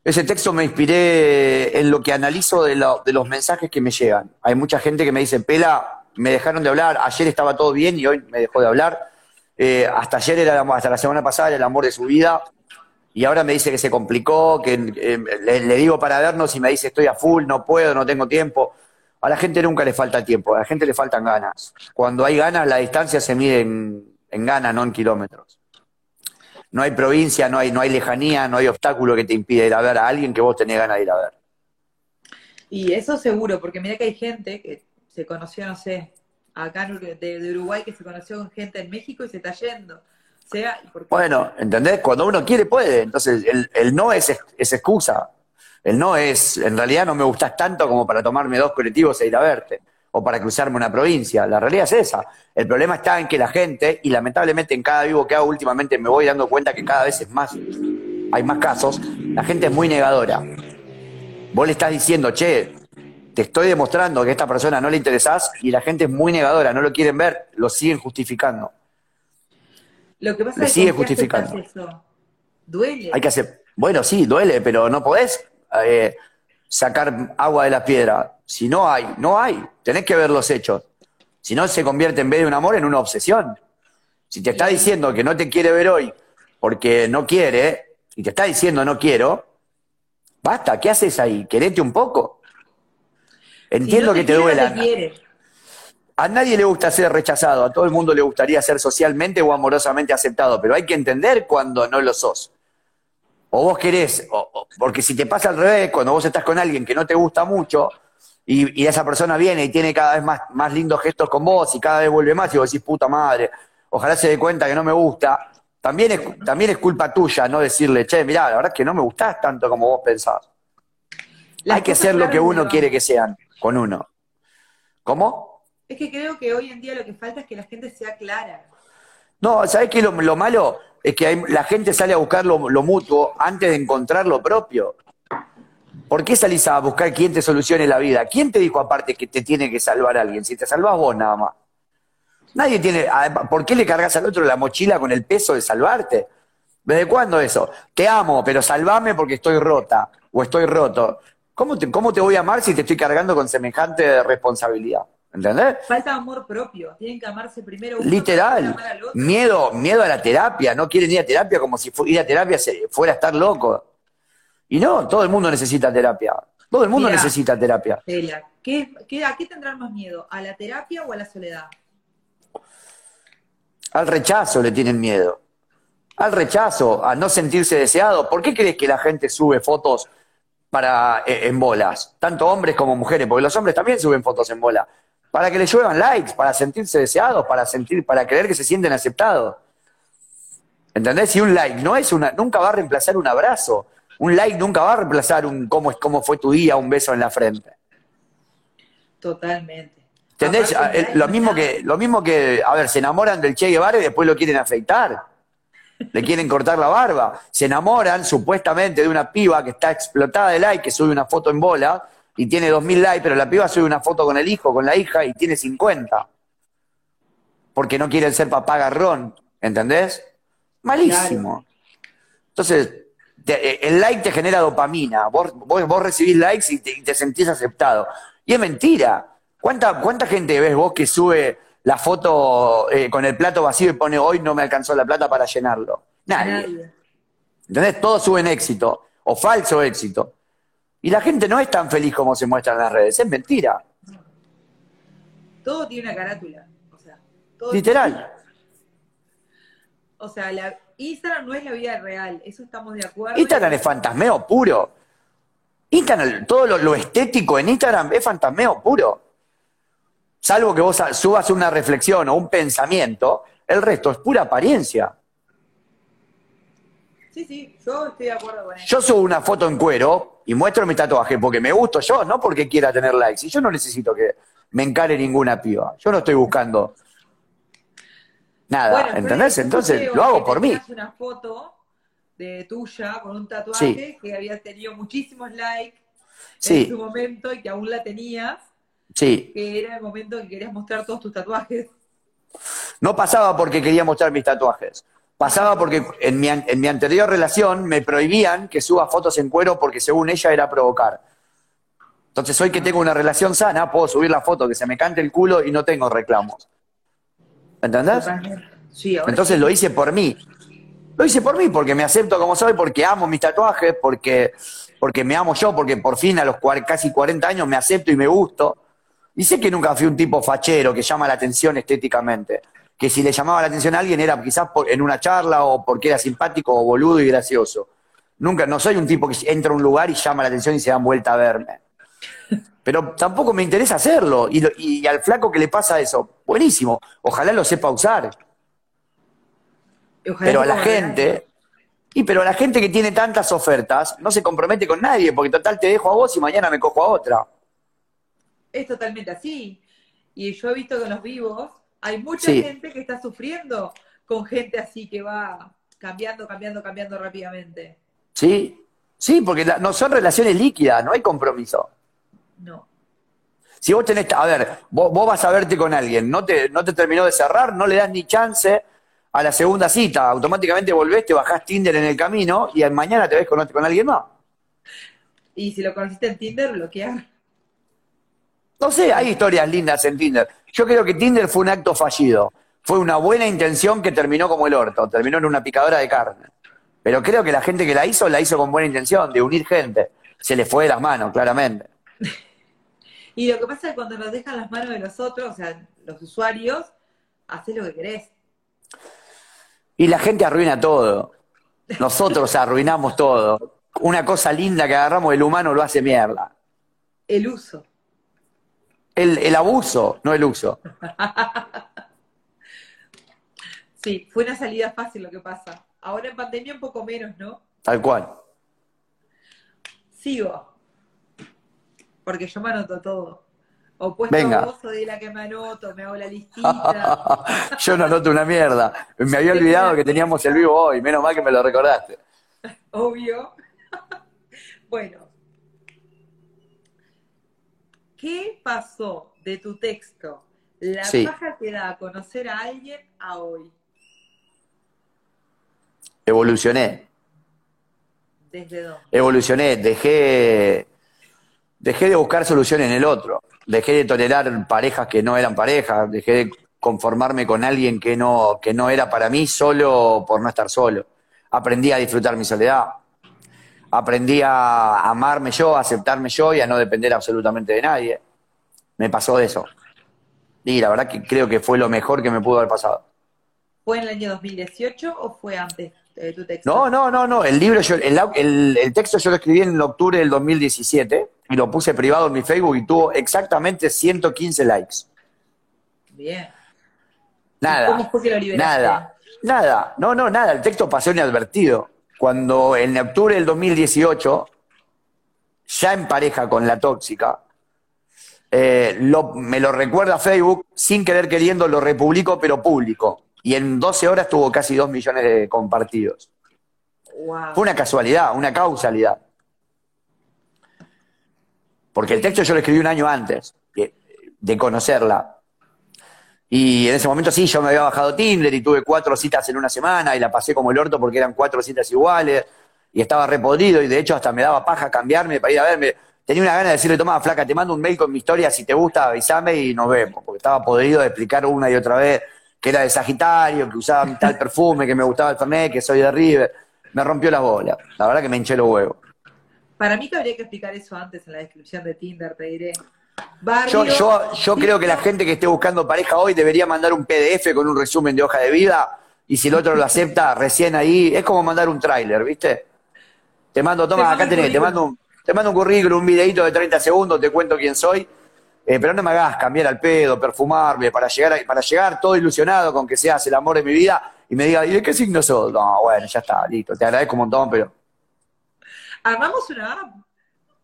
ese texto me inspiré en lo que analizo de, los mensajes que me llegan. Hay mucha gente que me dice, Pela, me dejaron de hablar, ayer estaba todo bien y hoy me dejó de hablar. Eh, hasta ayer era hasta la semana pasada era el amor de su vida y ahora me dice que se complicó, que eh, le, digo para vernos y me dice estoy a full, no puedo, no tengo tiempo. A la gente nunca le falta tiempo, a la gente le faltan ganas. Cuando hay ganas, la distancia se mide en, ganas, no en kilómetros. No hay provincia, no hay, no hay lejanía, no hay obstáculo que te impida ir a ver a alguien que vos tenés ganas de ir a ver. Y eso seguro, porque mira que hay gente que se conoció, no sé, acá de Uruguay, que se conoció con gente en México y se está yendo bueno, ¿entendés? Cuando uno quiere, puede. Entonces, el, no es, es, excusa. El no es, en realidad no me gustas tanto como para tomarme dos colectivos e ir a verte, o para cruzarme una provincia. La realidad es esa. El problema está en que la gente, y lamentablemente en cada vivo que hago últimamente me voy dando cuenta que cada vez es más, hay más casos, la gente es muy negadora. Vos le estás diciendo, che, te estoy demostrando que a esta persona no le interesás, y la gente es muy negadora, no lo quieren ver, lo siguen justificando. Lo que pasa es sigue que justificando. Eso. Duele. Hay que hacer, bueno, sí, duele, pero no podés eh, sacar agua de la piedra. Si no hay, no hay. Tenés que ver los hechos. Si no, se convierte en vez de un amor en una obsesión. Si te está diciendo que no te quiere ver hoy porque no quiere, y te está diciendo no quiero, basta, ¿qué haces ahí? Querete un poco. Entiendo que te duela. A nadie le gusta ser rechazado, a todo el mundo le gustaría ser socialmente o amorosamente aceptado, pero hay que entender cuando no lo sos. O vos querés, porque si te pasa al revés, cuando vos estás con alguien que no te gusta mucho, y, esa persona viene y tiene cada vez más, más lindos gestos con vos y cada vez vuelve más y vos decís, puta madre, ojalá se dé cuenta que no me gusta, también es, también es culpa tuya no decirle, che, mirá, la verdad es que no me gustás tanto como vos pensás. Hay que ser lo que uno quiere que sean con uno. ¿Cómo? Es que creo que hoy en día lo que falta es que la gente sea clara. No, ¿sabés qué? Lo, lo malo es que la gente sale a buscar lo, mutuo antes de encontrar lo propio. ¿Por qué salís a buscar quién te solucione la vida? ¿Quién te dijo aparte que te tiene que salvar alguien? Si te salvas vos nada más. Nadie tiene. ¿Por qué le cargas al otro la mochila con el peso de salvarte? ¿Desde cuándo eso? Te amo, pero salvame porque estoy rota o estoy roto. ¿Cómo ¿Cómo te voy a amar si te estoy cargando con semejante responsabilidad? ¿Entendés? Falta amor propio. Tienen que amarse primero. Uno Literal. Miedo, miedo a la terapia. No quieren ir a terapia como si ir a terapia fuera a estar loco. Y no, todo el mundo necesita terapia. Todo el mundo necesita terapia. ¿qué, a qué tendrán más miedo? ¿A la terapia o a la soledad? Al rechazo le tienen miedo. Al rechazo, a no sentirse deseado. ¿Por qué crees que la gente sube fotos para, eh, en bolas? Tanto hombres como mujeres, porque los hombres también suben fotos en bola. Para que le lluevan likes, para sentirse deseados, para sentir, para creer que se sienten aceptados. ¿Entendés? Y un like no es una, nunca va a reemplazar un abrazo. Un like nunca va a reemplazar un cómo, cómo fue tu día, un beso en la frente. Totalmente. ¿Entendés? Ah, lo mismo que, lo mismo que, a ver, se enamoran del Che Guevara y después lo quieren afeitar. Le quieren cortar la barba. Se enamoran supuestamente de una piba que está explotada de like, que sube una foto en bola y tiene 2000 likes, pero la piba sube una foto con el hijo, con la hija y tiene 50. Porque no quieren ser papá garrón. ¿Entendés? Malísimo. Entonces, eh, el like te genera dopamina, vos, vos, recibís likes y te, sentís aceptado. Y es mentira. ¿Cuánta, ¿Cuánta gente ves vos que sube la foto eh, con el plato vacío y pone hoy no me alcanzó la plata para llenarlo? Nadie. ¿Entendés? Todos suben éxito o falso éxito. Y la gente no es tan feliz como se muestra en las redes, es mentira. Todo tiene una carátula. O sea, Literal. O sea, la, Instagram no es la vida real, eso estamos de acuerdo. Instagram es fantasmeo puro. Instagram, todo lo, estético en Instagram es fantasmeo puro. Salvo que vos subas una reflexión o un pensamiento, el resto es pura apariencia. Sí, sí, yo estoy de acuerdo con eso. Yo subo una foto en cuero y muestro mi tatuaje porque me gusto yo, no porque quiera tener likes. Y yo no necesito que me encare ninguna piba. Yo no estoy buscando Nada, ¿entendés? Entonces lo hago por mí. una foto de tuya con un tatuaje que habías tenido muchísimos likes en su momento y que aún la tenías. Sí. Que era el momento que querías mostrar todos tus tatuajes. No pasaba porque quería mostrar mis tatuajes. Pasaba porque en mi, en mi anterior relación me prohibían que suba fotos en cuero porque según ella era provocar. Entonces hoy que tengo una relación sana, puedo subir la foto que se me cante el culo y no tengo reclamos. ¿Entendés? Sí, Entonces lo hice por mí. Lo hice por mí, porque me acepto como soy, porque amo mis tatuajes, porque, porque me amo yo, porque por fin a los casi 40 años me acepto y me gusto. Y sé que nunca fui un tipo fachero que llama la atención estéticamente. Que si le llamaba la atención a alguien era quizás en una charla o porque era simpático o boludo y gracioso. Nunca, no soy un tipo que entra a un lugar y llama la atención y se dan vuelta a verme. Pero tampoco me interesa hacerlo. Y, al flaco que le pasa eso, buenísimo. Ojalá lo sepa usar. pero a la gente, y pero a la gente que tiene tantas ofertas, no se compromete con nadie, porque total te dejo a vos y mañana me cojo a otra. Es totalmente así. Y yo he visto en los vivos hay mucha gente que está sufriendo con gente así que va cambiando, cambiando, cambiando rápidamente. Sí, sí, porque no son relaciones líquidas, no hay compromiso. No. Si vos tenés, a ver, vos, vas a verte con alguien, no te, no te terminó de cerrar, no le das ni chance a la segunda cita, automáticamente volvés, te bajás Tinder en el camino y mañana te ves con, con alguien más. Y si lo conociste en Tinder, bloquear. No sé, hay historias lindas en Tinder. Yo creo que Tinder fue un acto fallido. Fue una buena intención que terminó como el orto, terminó en una picadora de carne. Pero creo que la gente que la hizo, la hizo con buena intención, de unir gente. Se le fue de las manos, claramente. Y lo que pasa es que cuando nos dejan las manos de los otros, o sea, los usuarios, haces lo que querés. Y la gente arruina todo. Nosotros arruinamos todo. Una cosa linda que agarramos, el humano lo hace mierda. El uso. El, el abuso, no el uso. Sí, fue una salida fácil lo que pasa. Ahora en pandemia un poco menos, ¿no? Tal cual. Sigo. Porque yo me anoto todo. Opuesto Venga. a vos, soy la que me anoto, me hago la listita. Yo no noto una mierda. Me había olvidado que teníamos el vivo hoy. Menos mal que me lo recordaste. Obvio. bueno. ¿Qué pasó de tu texto? La Sí. paja que da a conocer a alguien a hoy. Evolucioné. ¿Desde dónde? Evolucioné. Dejé, dejé de buscar solución en el otro. Dejé de tolerar parejas que no eran parejas. Dejé de conformarme con alguien que no, que no era para mí solo por no estar solo. Aprendí a disfrutar mi soledad. Aprendí a amarme yo, a aceptarme yo y a no depender absolutamente de nadie. Me pasó eso. Y la verdad que creo que fue lo mejor que me pudo haber pasado. ¿Fue en el año 2018 o fue antes de tu texto? No, no, no, no. El libro, yo, el, el- el texto yo lo escribí en octubre del 2017 y lo puse privado en mi Facebook y tuvo exactamente 115 likes. Bien. Nada. ¿Cómo fue que lo liberaste? Nada. Nada. No, no, nada. El texto pasó inadvertido. Cuando en octubre del 2018, ya en pareja con la tóxica, eh, lo- me lo recuerda Facebook, sin querer queriendo lo republico, pero público. Y en 12 horas tuvo casi 2 millones de compartidos. Wow. Fue una casualidad, una causalidad. Porque el texto yo lo escribí un año antes de, de conocerla. Y en ese momento sí, yo me había bajado Tinder y tuve cuatro citas en una semana y la pasé como el orto porque eran cuatro citas iguales y estaba repodrido y de hecho hasta me daba paja cambiarme para ir a verme. Tenía una gana de decirle, toma, flaca, te mando un mail con mi historia, si te gusta avísame y nos vemos. Porque estaba podrido de explicar una y otra vez que era de Sagitario, que usaba tal perfume, que me gustaba el Fernet, que soy de River. Me rompió la bola. La verdad que me hinché los huevos. Para mí que habría que explicar eso antes en la descripción de Tinder, te diré. Yo, Barrio, yo, yo creo que la gente que esté buscando pareja hoy debería mandar un PDF con un resumen de hoja de vida y si el otro lo acepta, recién ahí, es como mandar un tráiler, ¿viste? Te mando, toma, acá tenés, te mando, un, te mando un currículum, un videito de 30 segundos, te cuento quién soy, eh, pero no me hagas cambiar al pedo, perfumarme, para llegar, a- para llegar todo ilusionado con que seas el amor de mi vida y me diga, ¿y de qué signo sos? No, bueno, ya está, listo, te agradezco un montón, pero... Armamos una app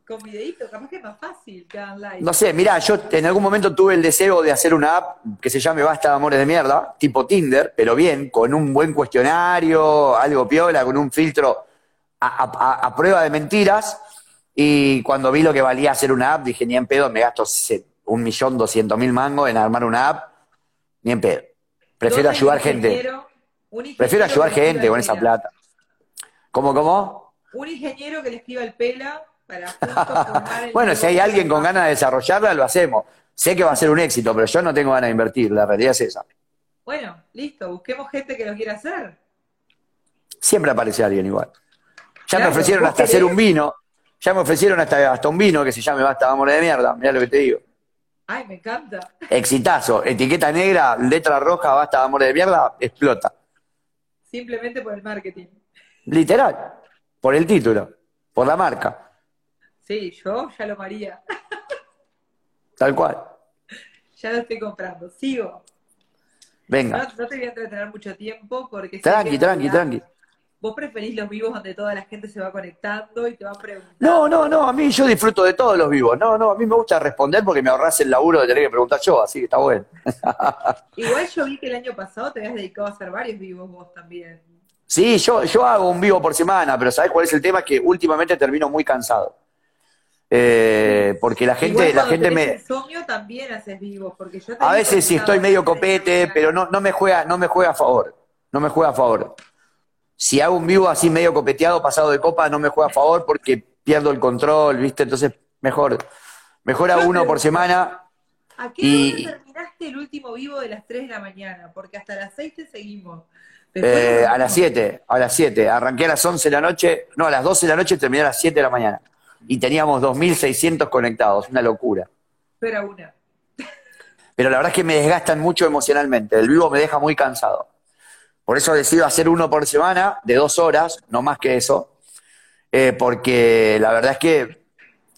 con videíto, capaz que es más fácil que. No sé, mirá, yo en algún momento tuve el deseo de hacer una app que se llame Basta de Amores de Mierda, tipo Tinder, pero bien, con un buen cuestionario, algo piola, con un filtro a, a- prueba de mentiras. Y cuando vi lo que valía hacer una app, dije, ni en pedo, me gasto un millón doscientos mil mangos en armar una app, ni en pedo. Prefiero ¿Dónde hay ayudar gente. Prefiero ayudar gente con esa plata. ¿Cómo, cómo? Un ingeniero que le escriba el pela para el Bueno, si hay alguien con ganas de desarrollarla, lo hacemos. Sé que va a ser un éxito, pero yo no tengo ganas de invertir, la realidad es esa. Bueno, listo, busquemos gente que lo quiera hacer. Siempre aparece alguien igual. Ya me ofrecieron hasta hacer un vino. Ya me ofrecieron hasta, hasta un vino que se llame Basta de Amores de Mierda. Mirá lo que te digo. Ay, me encanta. Exitazo. Etiqueta negra, letra roja, Basta de Amores de Mierda, explota. Simplemente por el marketing. Literal. Por el título. Por la marca. Sí, yo ya lo maría. Tal cual. Ya lo estoy comprando. Sigo. Venga. no te voy a entretener mucho tiempo porque sé Tranqui, que tranqui, tranqui. Vos preferís los vivos donde toda la gente se va conectando y te va preguntando. No, no, no. A mí yo disfruto de todos los vivos. No, no. A mí me gusta responder porque me ahorras el laburo de tener que preguntar yo. Así que está bueno. Igual yo vi que el año pasado te habías dedicado a hacer varios vivos vos también. Sí, yo, yo hago un vivo por semana, pero ¿sabes cuál es el tema? Que últimamente termino muy cansado. Eh, porque la gente, Igual la gente me. insomnio también haces vivos, porque yo te A veces conectado estoy medio copete, pero no, no me juega, no me juega a favor. No me juega a favor. Si hago un vivo así medio copeteado, pasado de copa, no me juega a favor porque pierdo el control, ¿viste? Entonces, mejor, mejor hago uno por semana ¿A qué Y- hora terminaste el último vivo de las 3 de la mañana? Porque hasta las 6 te seguimos. Eh, a las vemos. 7, a las 7. Arranqué a las 11 de la noche, no, a las 12 de la noche terminé a las 7 de la mañana. Y teníamos 2.600 conectados, una locura. Espera una. Pero la verdad es que me desgastan mucho emocionalmente. El vivo me deja muy cansado. Por eso decido hacer uno por semana, de dos horas, no más que eso. eh, porque la verdad es que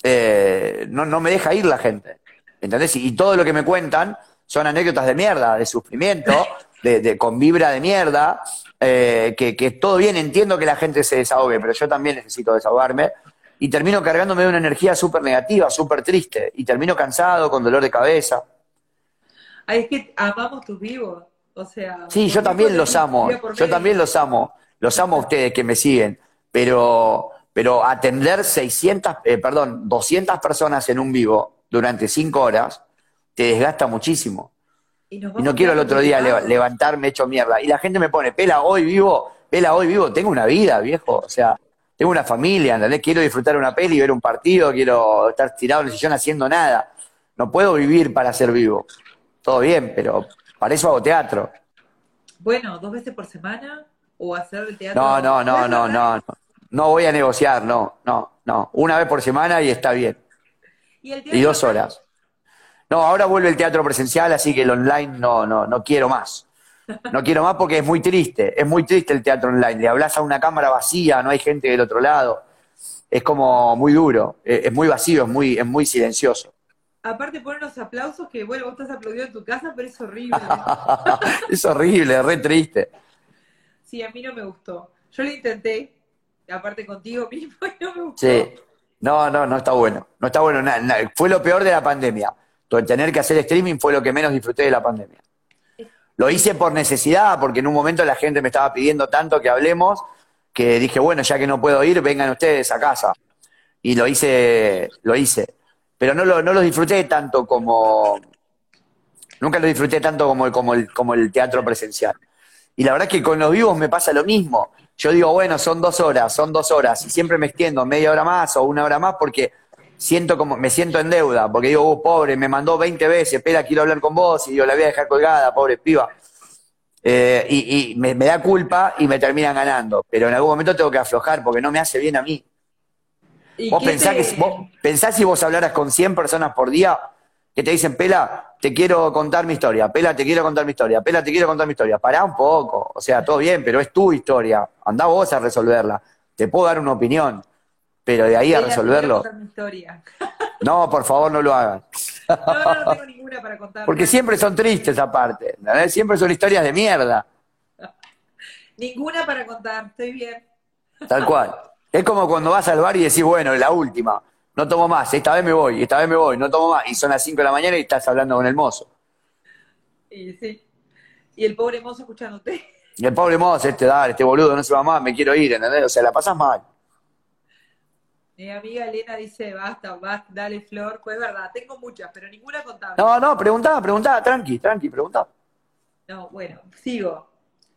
eh, no, no me deja ir la gente. ¿Entendés? Y, y todo lo que me cuentan son anécdotas de mierda, de sufrimiento, de, de- con vibra de mierda. eh, que, que todo bien, entiendo que la gente se desahogue, pero yo también necesito desahogarme. Y termino cargándome de una energía súper negativa, súper triste. Y termino cansado, con dolor de cabeza. Ay, es que amamos tus vivos. O sea. Sí, yo también los amo, yo también los amo, los amo a ustedes que me siguen, pero, pero atender 600, eh, perdón, 200 personas en un vivo durante 5 horas te desgasta muchísimo. Y, no quiero el otro día levantarme hecho mierda. Y la gente me pone, pela hoy vivo, pela hoy vivo, tengo una vida, viejo, o sea, tengo una familia, ¿entendés? Quiero disfrutar una peli, ver un partido, quiero estar tirado en el sillón haciendo nada. No puedo vivir para ser vivo. Todo bien, pero para eso hago teatro. Bueno, dos veces por semana o hacer el teatro. No, no, no, ¿Puedes no, no, no. No voy a negociar, no, no, no. Una vez por semana y está bien. Y, el Y dos horas. No, ahora vuelve el teatro presencial, así que el online no, no, no quiero más. No quiero más porque es muy triste, es muy triste el teatro online. Le hablas a una cámara vacía, no hay gente del otro lado. Es como muy duro, es, es muy vacío, es muy, es muy silencioso. Aparte ponen los aplausos que, bueno, vos estás aplaudiendo en tu casa, pero es horrible. es horrible, es re triste. Sí, a mí no me gustó. Yo lo intenté, aparte contigo mismo, y no me gustó. Sí. No, no, no está bueno. No está bueno. na- na- fue lo peor de la pandemia. Tener que hacer streaming fue lo que menos disfruté de la pandemia. Lo hice por necesidad, porque en un momento la gente me estaba pidiendo tanto que hablemos, que dije, bueno, ya que no puedo ir, vengan ustedes a casa. Y lo hice, lo hice. Pero no lo, no lo disfruté tanto como. Nunca lo disfruté tanto como el, como el, como el teatro presencial. Y la verdad es que con los vivos me pasa lo mismo. Yo digo, bueno, son dos horas, son dos horas, y siempre me extiendo media hora más o una hora más porque siento como, me siento en deuda, porque digo, uh, pobre, me mandó 20 veces, espera, quiero hablar con vos, y digo, la voy a dejar colgada, pobre piba. Eh, y y me, me da culpa y me terminan ganando, pero en algún momento tengo que aflojar porque no me hace bien a mí. ¿Y Vos pensás, te- que, si- vos pensás si vos hablaras con 100 personas por día que te dicen, Pela, te quiero contar mi historia, Pela, te quiero contar mi historia, Pela, te quiero contar mi historia. Pará un poco, o sea, todo bien, pero es tu historia. Andá vos a resolverla. Te puedo dar una opinión, pero de ahí a resolverlo, contar mi historia. no, por favor, no lo hagan. No, no, no tengo ninguna para contar. Porque siempre son tristes aparte, ¿entendés? siempre son historias de mierda, Ninguna para contar, estoy bien. tal cual. Es como cuando vas al bar y decís, bueno, la última, no tomo más, esta vez me voy, esta vez me voy, no tomo más, y son las 5 de la mañana y estás hablando con el mozo. Y sí. Y el pobre mozo escuchándote. Y el pobre mozo, este, dale, este boludo no se va más, me quiero ir, ¿entendés? O sea, la pasas mal. Mi amiga Elena dice, basta, basta, dale flor. Pues es verdad, tengo muchas, pero ninguna contable. No, no, preguntá, preguntá, tranqui, tranqui, preguntá. No, bueno, sigo.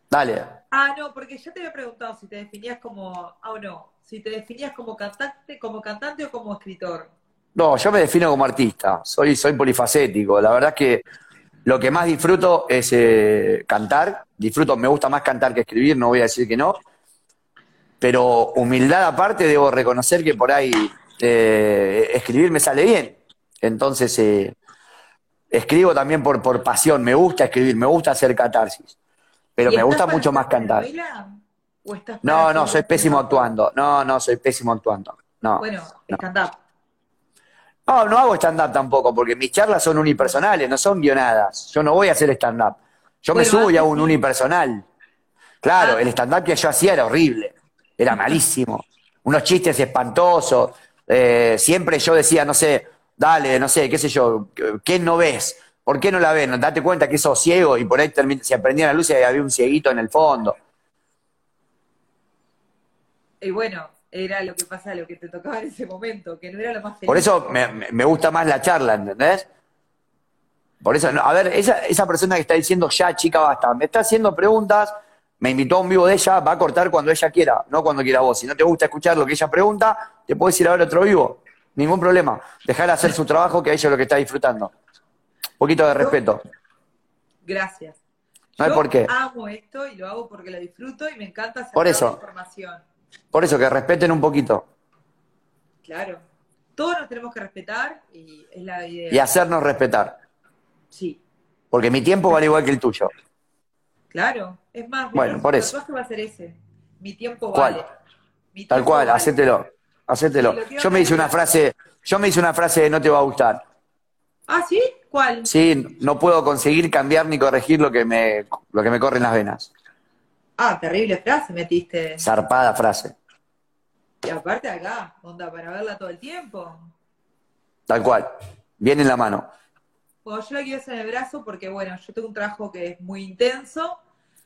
Dale. Ah, no, porque ya te había preguntado si te definías como, ah o no, si te definías como cantante, como cantante o como escritor. No, yo me defino como artista, soy, soy polifacético. La verdad es que lo que más disfruto es eh, cantar. Disfruto, me gusta más cantar que escribir, no voy a decir que no. Pero humildad aparte, debo reconocer que por ahí eh, escribir me sale bien. Entonces, eh, escribo también por, por pasión. Me gusta escribir, me gusta hacer catarsis. Pero ¿Y me gusta mucho más cantar. telenovela? ¿O estás No, no, soy pésimo actuando. No, no, soy pésimo actuando. No. Bueno, no. stand-up. No, no hago stand-up tampoco, porque mis charlas son unipersonales, no son guionadas. Yo no voy a hacer stand-up. Yo me subo y hago un unipersonal. Claro, Ah. el stand-up que yo hacía era horrible, era malísimo. Unos chistes espantosos. eh, siempre yo decía, no sé, dale, no sé, qué sé yo, ¿qué no ves? ¿Por qué no la ves? Date cuenta que sos ciego y por ahí se aprendía la luz y había un cieguito en el fondo. Y bueno, era lo que pasa, lo que te tocaba en ese momento, que no era lo más feliz. Por eso me gusta más la charla, ¿entendés? Por eso, no, a ver, esa, esa persona que está diciendo ya, chica, basta, me está haciendo preguntas, me invitó a un vivo de ella, va a cortar cuando ella quiera, no cuando quiera vos. Si no te gusta escuchar lo que ella pregunta, te puedes ir a ver otro vivo, ningún problema. Dejar hacer su trabajo, que ella es lo que está disfrutando. poquito de respeto. Gracias. No hay Yo por qué. amo esto y lo hago porque lo disfruto y me encanta hacer Por eso. información. Por eso que respeten un poquito Claro. Todos nos tenemos que respetar y es la idea. y hacernos respetar. Sí, Porque mi tiempo vale igual que el tuyo. Claro. Es más, Bueno, por eso. tatuaje va a ser ese. Mi tiempo ¿Cuál? vale. Mi Tal tiempo cual, vale. hacételo. Sí, Yo me hice una frase, yo me hice una frase de no te va a gustar. Ah, ¿sí? ¿Cuál? Sí, no puedo conseguir cambiar ni corregir lo que me, lo que me corre en las venas. Ah, terrible frase metiste. Zarpada frase. Y aparte acá, onda, para verla todo el tiempo. Tal cual. Viene en la mano. Bueno, yo la quiero hacer en el brazo porque, bueno, yo tengo un trabajo que es muy intenso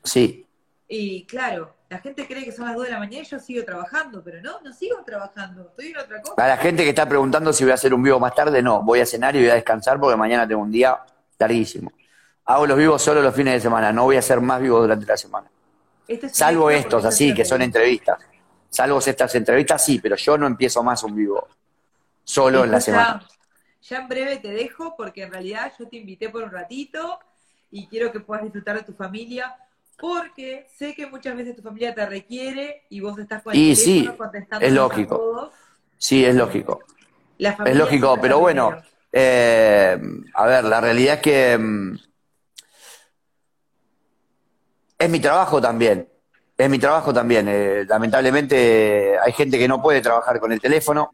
Sí. y, claro, la gente cree que son las 2 de la mañana y yo sigo trabajando, pero no, no sigo trabajando, estoy en otra cosa. A la gente que está preguntando si voy a hacer un vivo más tarde, no. Voy a cenar y voy a descansar porque mañana tengo un día larguísimo. Hago los vivos solo los fines de semana. No voy a hacer más vivos durante la semana. Es Salvo estos, así, que son entrevistas. Salvo estas entrevistas, sí, pero yo no empiezo más un vivo solo en la semana. Ya en breve te dejo porque en realidad yo te invité por un ratito y quiero que puedas disfrutar de tu familia porque sé que muchas veces tu familia te requiere y vos estás con el Y sí, contestando es a lógico. todos. Sí, es lógico. La Es lógico, pero bueno, eh, a ver, la realidad es que mm, es mi trabajo también. Es mi trabajo también. Eh, lamentablemente hay gente que no puede trabajar con el teléfono.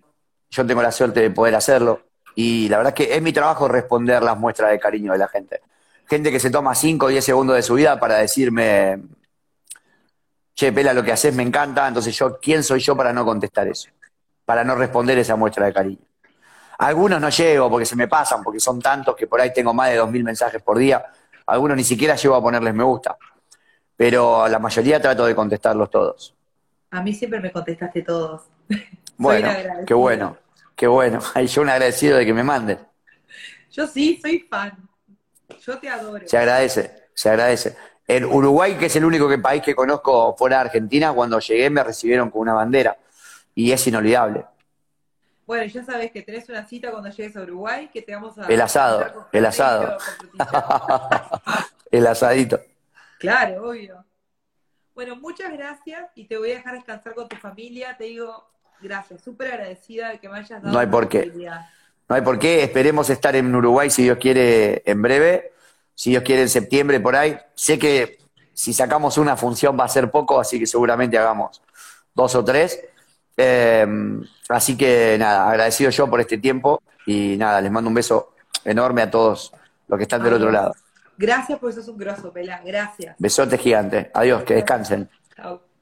Yo tengo la suerte de poder hacerlo. Y la verdad es que es mi trabajo responder las muestras de cariño de la gente. Gente que se toma 5 o 10 segundos de su vida para decirme, che, Pela, lo que haces me encanta. Entonces yo, ¿quién soy yo para no contestar eso? Para no responder esa muestra de cariño. Algunos no llego porque se me pasan, porque son tantos que por ahí tengo más de 2.000 mensajes por día. Algunos ni siquiera llego a ponerles me gusta. Pero la mayoría trato de contestarlos todos. A mí siempre me contestaste todos. Bueno, qué bueno, qué bueno. Ay, yo un agradecido de que me manden. Yo sí, soy fan. Yo te adoro. Se agradece, se agradece. En Uruguay, que es el único país que conozco fuera de Argentina, cuando llegué me recibieron con una bandera. Y es inolvidable. Bueno, ya sabes que tenés una cita cuando llegues a Uruguay, que te vamos a... El asado, el asado. El asadito. Claro, obvio. Bueno, muchas gracias y te voy a dejar descansar con tu familia. Te digo gracias, súper agradecida de que me hayas dado No hay por qué. No hay por qué. Esperemos estar en Uruguay, si Dios quiere, en breve. Si Dios quiere, en septiembre, por ahí. Sé que si sacamos una función va a ser poco, así que seguramente hagamos dos o tres. Eh, así que nada, agradecido yo por este tiempo y nada, les mando un beso enorme a todos los que están del otro lado. Gracias por sos un grosso, Pelá. Gracias. Besote gigante. Adiós, que descansen. Chao.